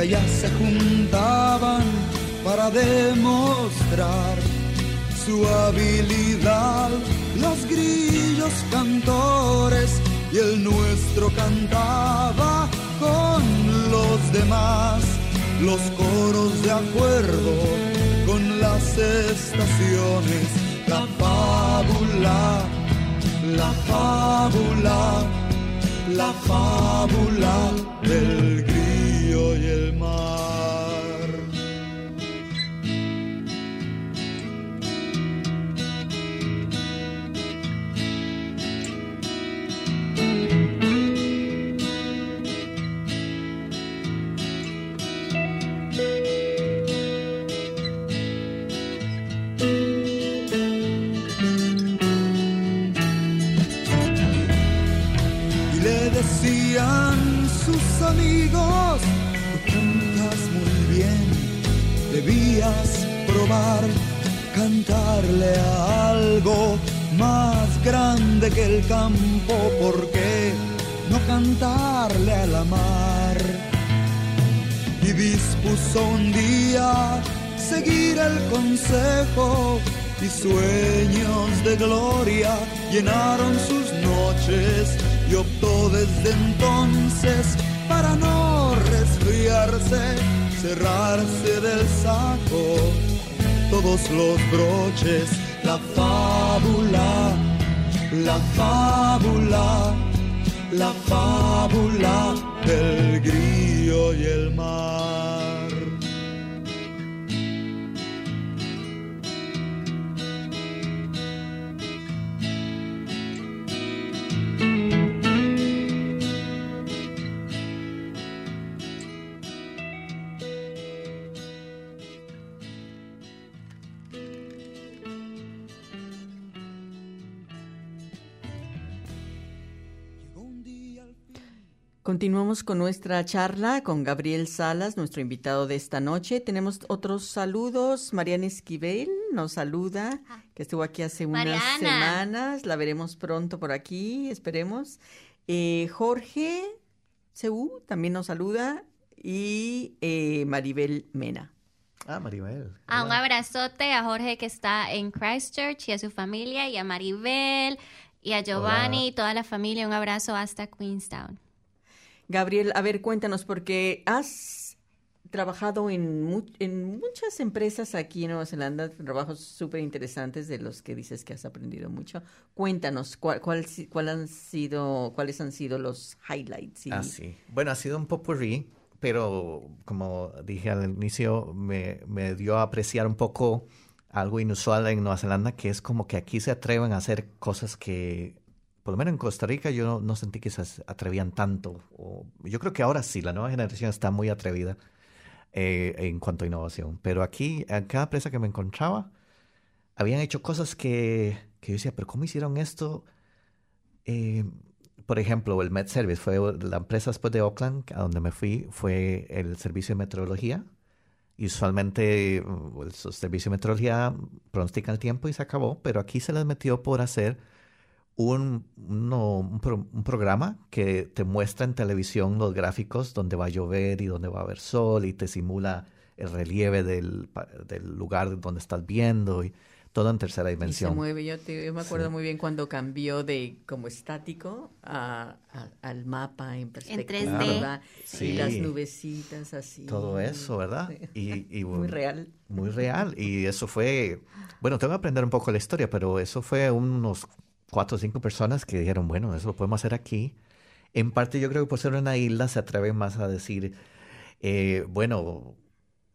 Porque allá se juntaban para demostrar su habilidad. Los grillos cantores y el nuestro cantaba con los demás. Los coros de acuerdo con las estaciones. La fábula la fábula la fábula del grillo el mar a algo más grande que el campo, ¿por qué no cantarle a la mar? Y dispuso un día seguir el consejo y sueños de gloria llenaron sus noches y optó desde entonces para no resfriarse, cerrarse del saco todos los broches, la fábula, la fábula, la fábula del grillo y el mar. Continuamos con nuestra charla con Gabriel Salas, nuestro invitado de esta noche. Tenemos otros saludos. Mariana Esquivel nos saluda, que estuvo aquí hace unas Mariana. semanas. La veremos pronto por aquí, esperemos. Eh, Jorge Ceú también nos saluda y eh, Maribel Mena. Ah, Maribel. Ah, un abrazote a Jorge que está en Christchurch y a su familia y a Maribel y a Giovanni y toda la familia. Un abrazo hasta Queenstown. Gabriel, a ver, cuéntanos, porque has trabajado en, mu- en muchas empresas aquí en Nueva Zelanda, trabajos súper interesantes de los que dices que has aprendido mucho. Cuéntanos, ¿cuál, cuál, cuál han sido, ¿cuáles han sido los highlights? y- Ah, sí. Bueno, ha sido un popurrí, pero como dije al inicio, me, me dio a apreciar un poco algo inusual en Nueva Zelanda, que es como que aquí se atreven a hacer cosas que, por lo menos en Costa Rica, yo no, no sentí que se atrevían tanto. O- yo creo que ahora sí, la nueva generación está muy atrevida eh, en cuanto a innovación. Pero aquí, en cada empresa que me encontraba, habían hecho cosas que, que yo decía, pero ¿cómo hicieron esto? Eh, por ejemplo, el Met Service fue la empresa después de Oakland, a donde me fui, fue el servicio de meteorología. Y usualmente mm, el servicio de meteorología pronostica el tiempo y se acabó, pero aquí se les metió por hacer un, uno- un, pro- un programa que te muestra en televisión los gráficos donde va a llover y donde va a haber sol y te simula el relieve del, pa- del lugar donde estás viendo y todo en tercera Y se dimensión. mueve, yo, te- yo me acuerdo Sí. muy bien cuando cambió de como estático a, a- al mapa en perspectiva. 3D. ¿verdad? Sí. Y las nubecitas así. Todo eso, ¿verdad? Sí. Y, y, Muy real. Muy real. Y eso fue, bueno, tengo que aprender un poco la historia, pero eso fue unos cuatro o cinco personas que dijeron, bueno, eso lo podemos hacer aquí. En parte yo creo que por ser una isla se atreven más a decir, eh, bueno,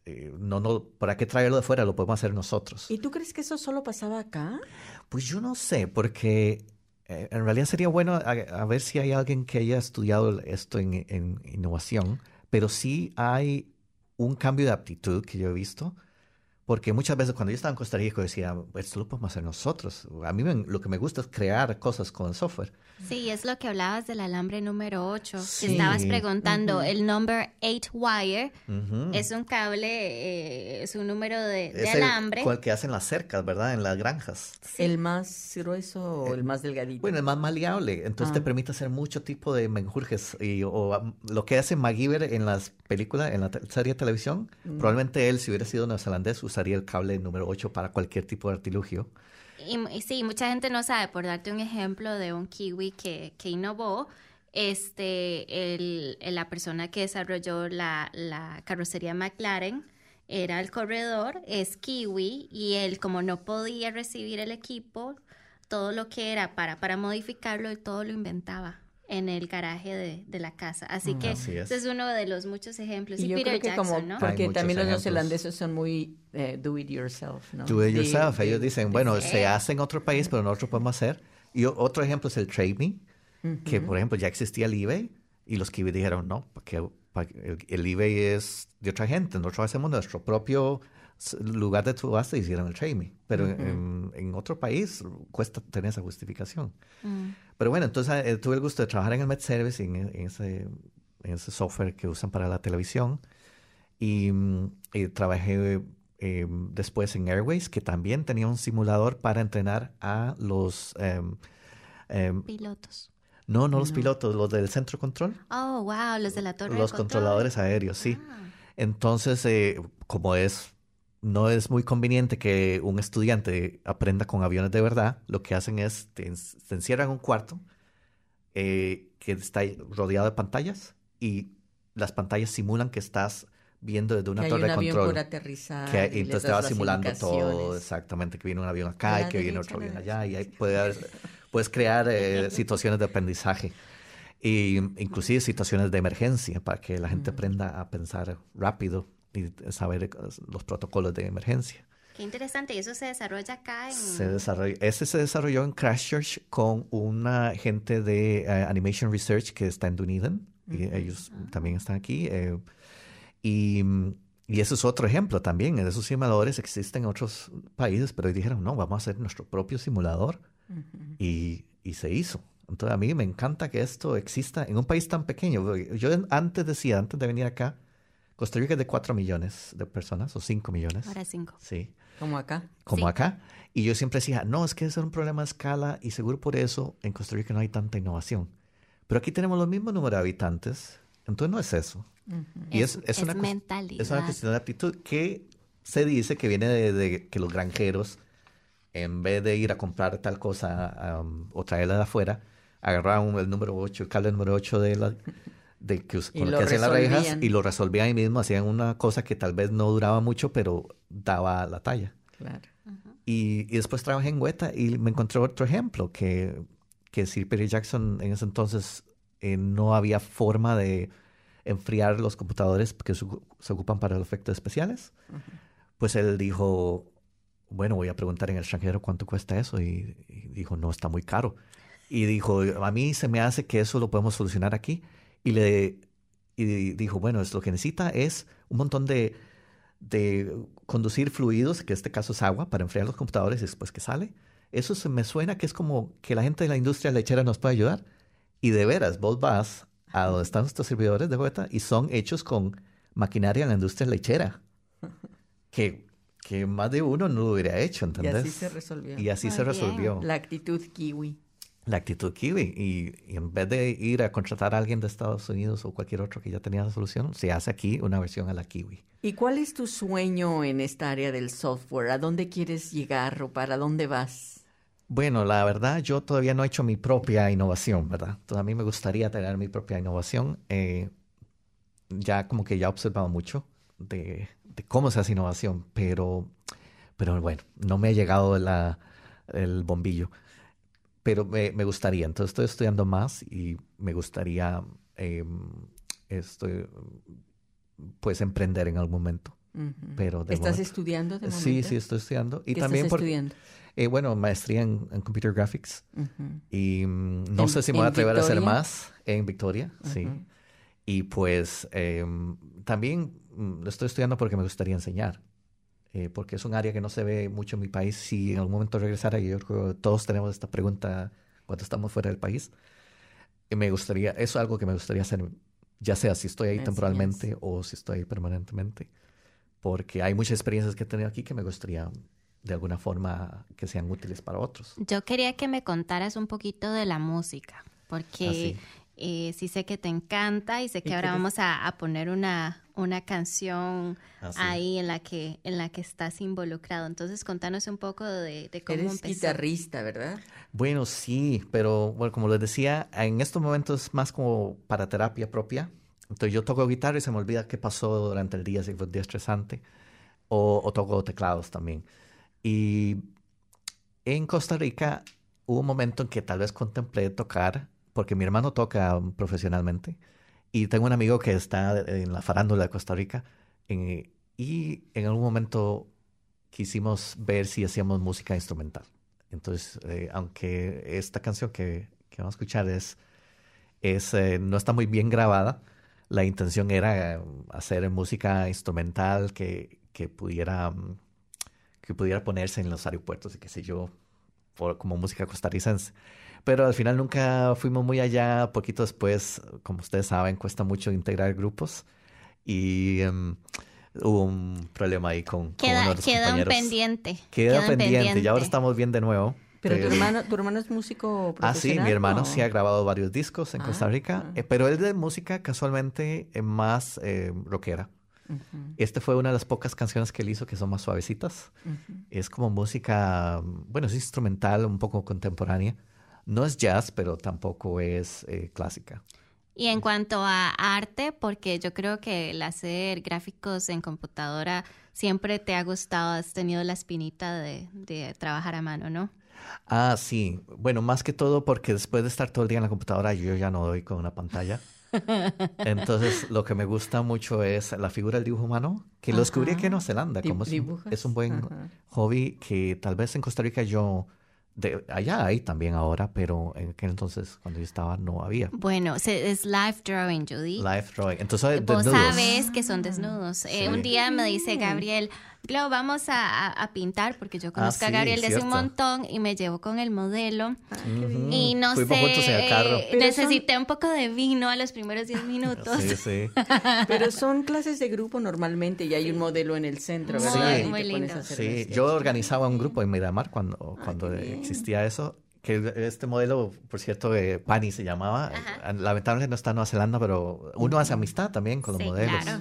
eh, no, no, ¿para qué traerlo de fuera? Lo podemos hacer nosotros. ¿Y tú crees que eso solo pasaba acá? Pues yo no sé, porque eh, en realidad sería bueno a, a ver si hay alguien que haya estudiado esto en, en innovación, pero sí hay un cambio de aptitud que yo he visto, porque muchas veces cuando yo estaba en Costa Rica decía, esto lo podemos hacer nosotros. A mí me- lo que me gusta es crear cosas con el software. Sí, es lo que hablabas del alambre número 8. Sí. Que estabas preguntando, Ujú. el number 8 wire Ujú. es un cable, eh, es un número de, de Es el- alambre. con el que hacen las cercas, ¿verdad? En las granjas. ¿El más grueso o el más delgadito? Bueno, es más maleable, entonces te Ah. permite hacer mucho tipo de menjurjes. Y, o, um, lo que hace MacGyver en las películas, en la te- serie de televisión, Mm. probablemente él, si hubiera sido neozelandés, usaría el cable número 8 para cualquier tipo de artilugio. Y, sí, mucha gente no sabe, por darte un ejemplo de un kiwi que, que innovó, este, el- la persona que desarrolló la, la carrocería McLaren era el corredor, es kiwi, y él como no podía recibir el equipo, todo lo que era para, para modificarlo, él todo lo inventaba en el garaje de, de la casa. Así que Así es. ese es uno de los muchos ejemplos. Y Y, yo Peter creo que Jackson, como, ¿no? porque también los ejemplos. neozelandeses son muy eh, do it yourself, ¿no? Do it yourself. de- Ellos dicen, de- bueno, Sí. se hace en otro país, pero nosotros podemos hacer. Y otro ejemplo es el Trade Me, que por ejemplo ya existía el eBay y los kiwis dijeron, no, porque el, el eBay es de otra gente, nosotros hacemos nuestro propio lugar de subasta hicieron el Trade Me. Pero en, en otro país cuesta tener esa justificación. Mm. Pero bueno, entonces eh, tuve el gusto de trabajar en el Met Service, en, en ese, en ese software que usan para la televisión. Y, mm, y trabajé eh, después en Airways, que también tenía un simulador para entrenar a los... em, em, Pilotos. no, no los No. pilotos, los del centro control. Oh, wow, los de la torre de Los control. controladores aéreos, sí. Ah. Entonces, eh, como es, no es muy conveniente que un estudiante aprenda con aviones de verdad, lo que hacen es, te, te encierran en un cuarto eh, que está rodeado de pantallas y las pantallas simulan que estás viendo desde una que hay torre un de avión control. por aterrizar. Que, y entonces te va simulando todo, exactamente, que viene un avión acá y que viene otro avión allá, y ahí derecha. puede haber- puedes crear eh, situaciones de aprendizaje y inclusive situaciones de emergencia para que la gente aprenda a pensar rápido y saber eh, los protocolos de emergencia. Qué interesante, y eso se desarrolla acá en... Se desarrolló, ese se desarrolló en Christchurch con una gente de eh, Animation Research que está en Dunedin y ellos también están aquí. eh, y, y eso es otro ejemplo también. Esos simuladores existen en otros países, pero dijeron, no, vamos a hacer nuestro propio simulador. y, y se hizo. Entonces a mí me encanta que esto exista en un país tan pequeño. Yo antes decía, antes de venir acá, Costa Rica es de 4 millones de personas o 5 millones. Ahora 5. Sí. Como acá. Como Sí. acá. Y yo siempre decía, no, es que es un problema de escala y seguro por eso en Costa Rica no hay tanta innovación. Pero aquí tenemos los mismos número de habitantes. Entonces no es eso. Y es, es, una, cues- mentalidad. es una cuestión de aptitud que se dice que viene de, de que los granjeros, en vez de ir a comprar tal cosa um, o traerla de afuera, agarraban el número 8, el cable número 8 de la, de que, con lo lo que hacían las rejas y lo resolvían ahí mismo, hacían una cosa que tal vez no duraba mucho, pero daba la talla. Claro. Y, y después trabajé en Weta y me encontré otro ejemplo, que, que Sir Peter Jackson en ese entonces eh, no había forma de enfriar los computadores que su- se ocupan para los efectos especiales. Pues él dijo, bueno, voy a preguntar en el extranjero cuánto cuesta eso. Y, y dijo, no, está muy caro. Y dijo, a mí se me hace que eso lo podemos solucionar aquí. Y le y dijo, bueno, es lo que necesita es un montón de, de conducir fluidos, que en este caso es agua, para enfriar los computadores y después que sale. Eso se me suena que es como que la gente de la industria lechera nos puede ayudar. Y de veras, vos vas a donde están nuestros servidores de vuelta y son hechos con maquinaria en la industria lechera. Que, que más de uno no lo hubiera hecho, Y ¿entendés? así se resolvió. Y así Muy se bien. resolvió La actitud kiwi. La actitud kiwi. Y, y en vez de ir a contratar a alguien de Estados Unidos o cualquier otro que ya tenía la solución, se hace aquí una versión a la kiwi. ¿Y cuál es tu sueño en esta área del software? ¿A dónde quieres llegar o para dónde vas? Bueno, la verdad, yo todavía no he hecho mi propia innovación, ¿verdad? Entonces, a mí me gustaría tener mi propia innovación. Eh, ya como que ya he observado mucho de, de cómo se hace innovación, pero, pero bueno, no me ha llegado la, el bombillo. Pero me, me gustaría, entonces estoy estudiando más y me gustaría eh, estoy, pues emprender en algún momento. Pero de ¿Estás momento- estudiando de Sí, momento? sí, estoy estudiando. Y ¿Qué también estás por- estudiando? eh, bueno, maestría en, en Computer Graphics. Y mm, no ¿En- sé si me voy a atrever a hacer más en Victoria, sí. Y pues em, también mm, lo estoy estudiando porque me gustaría enseñar, eh, porque es un área que no se ve mucho en mi país. Si en algún momento regresara, yo creo que todos tenemos esta pregunta cuando estamos fuera del país. Y me gustaría, eso es algo que me gustaría hacer, ya sea si estoy ahí temporalmente o si estoy ahí permanentemente, porque hay muchas experiencias que he tenido aquí que me gustaría de alguna forma que sean útiles para otros. Yo quería que me contaras un poquito de la música, porque Así. Eh, sí sé que te encanta y sé que ¿Y ahora vamos a, a poner una, una canción Así. ahí en la que en la que estás involucrado. Entonces, contanos un poco de, de cómo Eres empezó. guitarrista, ¿verdad? Bueno, sí, pero bueno, como les decía, en estos momentos es más como para terapia propia. Entonces yo toco guitarra y se me olvida qué pasó durante el día, si fue un día estresante, o, o toco teclados también. Y en Costa Rica hubo un momento en que tal vez contemplé tocar, porque mi hermano toca profesionalmente, y tengo un amigo que está en la farándula de Costa Rica, en- y en algún momento quisimos ver si hacíamos música instrumental. Entonces, eh, aunque esta canción que, que vamos a escuchar es, eh, no está muy bien grabada, la intención era eh, hacer música instrumental que, que pudiera que pudiera ponerse en los aeropuertos y qué sé yo, por, como música costarricense. Pero al final nunca fuimos muy allá. Poquito después, como ustedes saben, cuesta mucho integrar grupos y em, hubo un problema ahí con, con uno Queda, de los queda un compañeros. pendiente. Queda un pendiente, y ahora estamos bien de nuevo. Pero tu Pero- hermano, tu hermano es músico Ah, sí, profesional. mi hermano o- sí ha grabado varios discos en Ah, Costa Rica, ah. eh, pero él de música casualmente eh, más eh, rockera. Ujú, Este fue una de las pocas canciones que él hizo que son más suavecitas. ujú. Es como música, bueno, es instrumental, un poco contemporánea. No es jazz, pero tampoco es eh, clásica. Y en cuanto a arte, porque yo creo que el hacer gráficos en computadora siempre te ha gustado, has tenido la espinita de, de trabajar a mano, ¿no? Ah, sí. Bueno, más que todo porque después de estar todo el día en la computadora, yo ya no doy con una pantalla. Entonces, lo que me gusta mucho es la figura del dibujo humano, que lo descubrí aquí en Nueva Zelanda. Como es, un, dibujas. es un buen Ajá. hobby que tal vez en Costa Rica yo, de, allá hay también ahora, pero en aquel entonces, cuando yo estaba, no había. Bueno, se- es live drawing, Judy. Live drawing. Entonces, Vos desnudos. sabes que son desnudos. Eh, un día me dice Gabriel, Glo, vamos a, a- a pintar, porque yo conozco Ah, a sí, Gabriel desde un montón y me llevó con el modelo. Ujú. Y no Fuimos sé, juntos en el carro. eh, necesité un poco de vino a los primeros 10 minutos. Sí, sí. Pero son clases de grupo normalmente y hay un modelo en el centro, Muy, ¿verdad? Te muy lindo. Sí, yo organizaba un grupo en Miramar cuando, cuando qué bien. existía eso. Que este modelo, por cierto, eh, Pani se llamaba. Ajá. Lamentablemente no está en Nueva Zelanda, pero uno hace amistad también con los Sí, modelos. claro.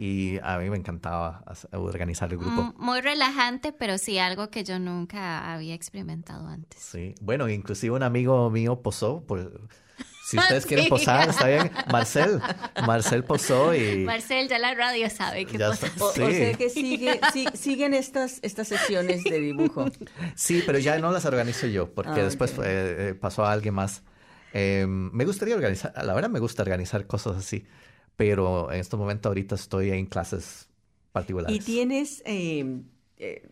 Y a mí me encantaba organizar el grupo. Mm, Muy relajante, pero sí algo que yo nunca había experimentado antes. Sí, bueno, inclusive un amigo mío posó. Por... Si ustedes Sí. quieren posar, está bien. Marcel, Marcel posó y Marcel, ya la radio sabe que está. O, o Sí. sea que sigue, sí- siguen estas, estas sesiones de dibujo. Sí, pero ya no las organizo yo, porque Ah, después ok. eh, eh, pasó a alguien más. Eh, me gustaría organizar, la verdad me gusta organizar cosas así, pero en este momento ahorita estoy en clases particulares. ¿Y tienes eh, eh,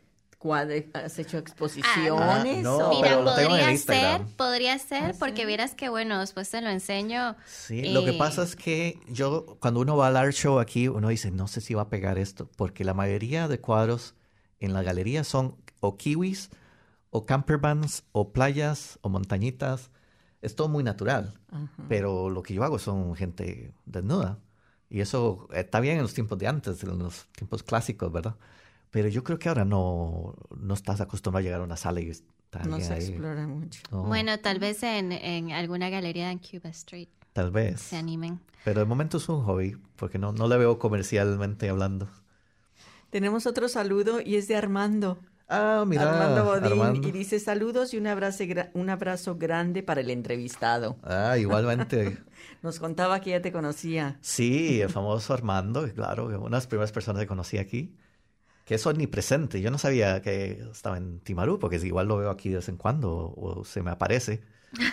has hecho exposiciones? no, o- Mira, pero lo tengo en podría ser, podría ser, Ah, porque sí. vieras que bueno, después te lo enseño. Sí, lo que Eh, pasa es que yo, cuando uno va al art show aquí, uno dice, no sé si va a pegar esto, porque la mayoría de cuadros en la galería son o kiwis, o campervans, o playas, o montañitas. Es todo muy natural, Ajá. pero lo que yo hago son gente desnuda. Y eso está bien en los tiempos de antes, en los tiempos clásicos, ¿verdad? Pero yo creo que ahora no, no estás acostumbrado a llegar a una sala y estar No se ahí. explora mucho. No, Bueno, tal vez en, en alguna galería en Cuba Street tal vez. se animen. Pero de momento es un hobby, porque no, no le veo comercialmente hablando. Tenemos otro saludo y es de Armando. Ah, mira, Armando Bodín Armando. y dice saludos y un abrazo, un abrazo grande para el entrevistado. Ah, igualmente. Nos contaba que ya te conocía. Sí, el famoso Armando, claro, una de las primeras personas que conocí aquí, que es omnipresente. Yo no sabía que estaba en Timarú, porque igual lo veo aquí de vez en cuando o, o se me aparece.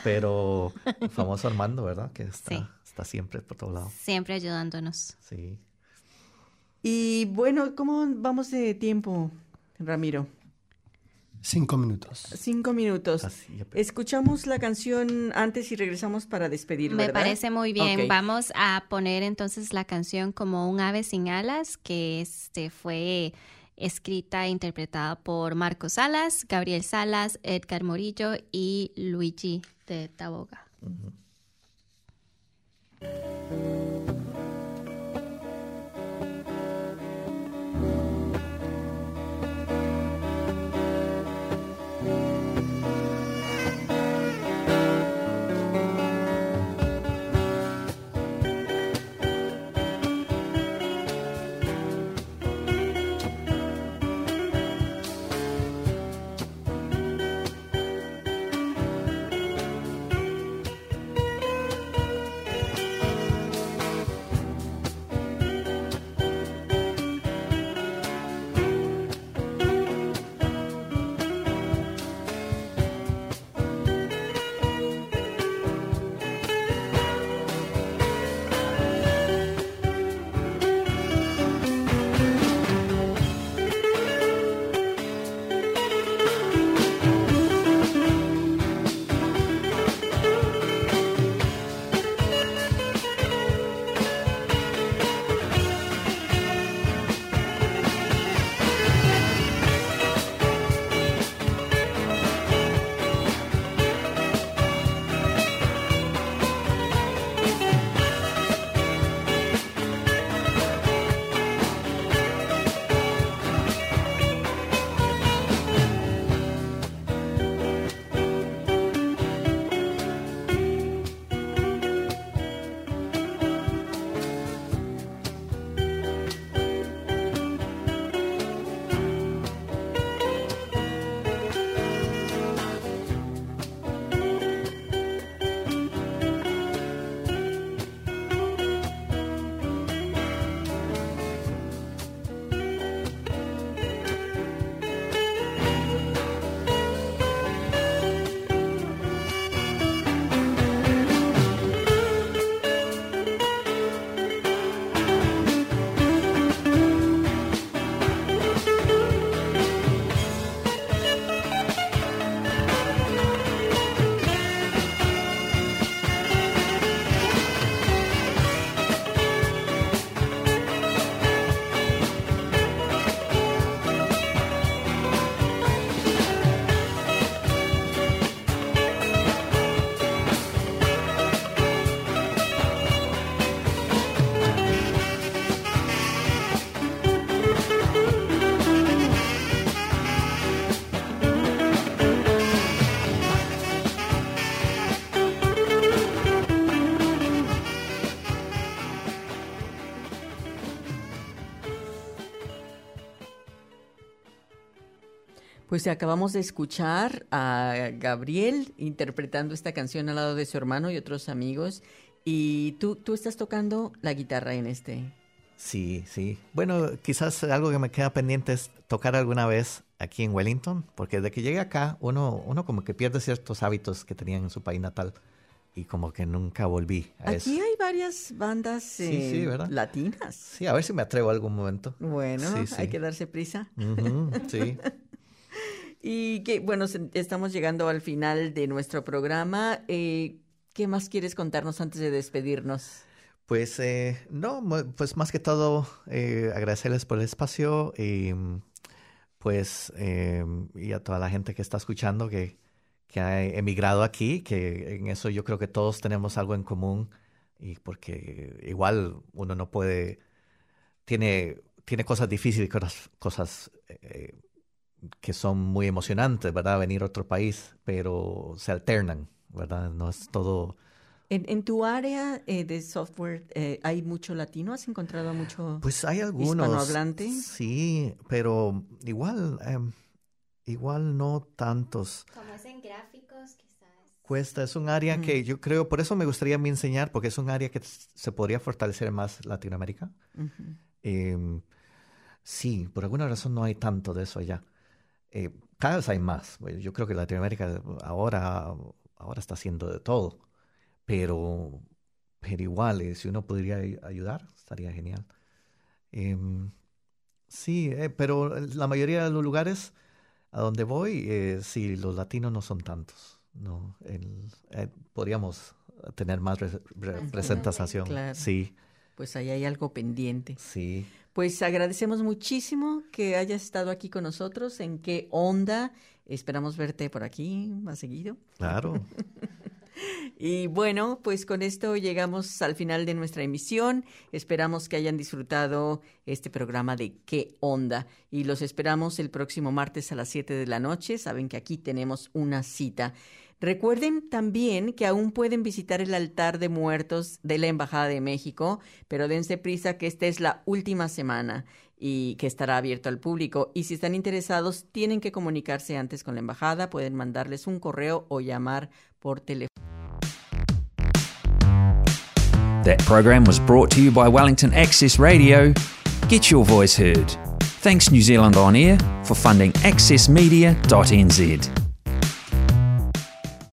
Pero el famoso Armando, ¿verdad? Que está, Sí. está siempre por todos lados. Siempre ayudándonos. Sí. Y bueno, ¿cómo vamos de tiempo, Ramiro? Cinco minutos. Cinco minutos. Así, Escuchamos la canción antes y regresamos para despedir, Me ¿verdad? parece muy bien. Vamos a poner entonces la canción como un ave sin alas, que este fue escrita e interpretada por Marcos Salas, Gabriel Salas, Edgar Morillo y Luigi de Taboga. Cinco Pues acabamos de escuchar a Gabriel interpretando esta canción al lado de su hermano y otros amigos. Y tú, tú estás tocando la guitarra en este. Sí, sí. Bueno, quizás algo que me queda pendiente es tocar alguna vez aquí en Wellington, porque desde que llegué acá, uno, uno como que pierde ciertos hábitos que tenía en su país natal y como que nunca volví a Aquí eso. hay varias bandas Sí, eh, sí, ¿verdad? latinas. Sí, a ver si me atrevo algún momento. Bueno, Sí, sí. hay que darse prisa. Ujú, sí. Y que, bueno, estamos llegando al final de nuestro programa. Eh, ¿Qué más quieres contarnos antes de despedirnos? Pues eh, no, pues más que todo eh, agradecerles por el espacio y mm, pues eh, y a toda la gente que está escuchando que, que ha emigrado aquí, que en eso yo creo que todos tenemos algo en común y porque igual uno no puede, tiene, tiene cosas difíciles, cosas, cosas eh, que son muy emocionantes, ¿verdad? Venir a otro país, pero se alternan, ¿verdad? No es todo... En, en tu área eh, de software, eh, ¿hay mucho latino? ¿Has encontrado mucho? Pues hay algunos. hispanohablante? Sí, pero igual, em, igual no tantos. Como es en gráficos, quizás. Cuesta, es un área Mm. que yo creo, por eso me gustaría a mí enseñar, porque es un área que se podría fortalecer más Latinoamérica. Em, sí, por alguna razón no hay tanto de eso allá. Eh, cada vez hay más. Bueno, Yo creo que Latinoamérica ahora, ahora está haciendo de todo, pero, pero igual, eh, si uno podría ay- ayudar, estaría genial. Em, sí, eh, pero la mayoría de los lugares a donde voy, eh, sí, los latinos no son tantos. No, El- eh, podríamos tener más re- re- representación. Claro. Sí, Pues ahí hay algo pendiente. sí. Pues agradecemos muchísimo que hayas estado aquí con nosotros. ¿En qué onda? Esperamos verte por aquí más seguido. Claro. Y bueno, pues con esto llegamos al final de nuestra emisión. Esperamos que hayan disfrutado este programa de ¿Qué onda? Y los esperamos el próximo martes a las 7 de la noche. Saben que aquí tenemos una cita. Recuerden también que aún pueden visitar el altar de muertos de la Embajada de México, pero dense prisa que esta es la última semana y que estará abierto al público. Y si están interesados, tienen que comunicarse antes con la embajada, pueden mandarles un correo o llamar por teléfono. That program was brought to you by Wellington Access Radio. Get your voice heard. Thanks New Zealand On Air for funding accessmedia.nz.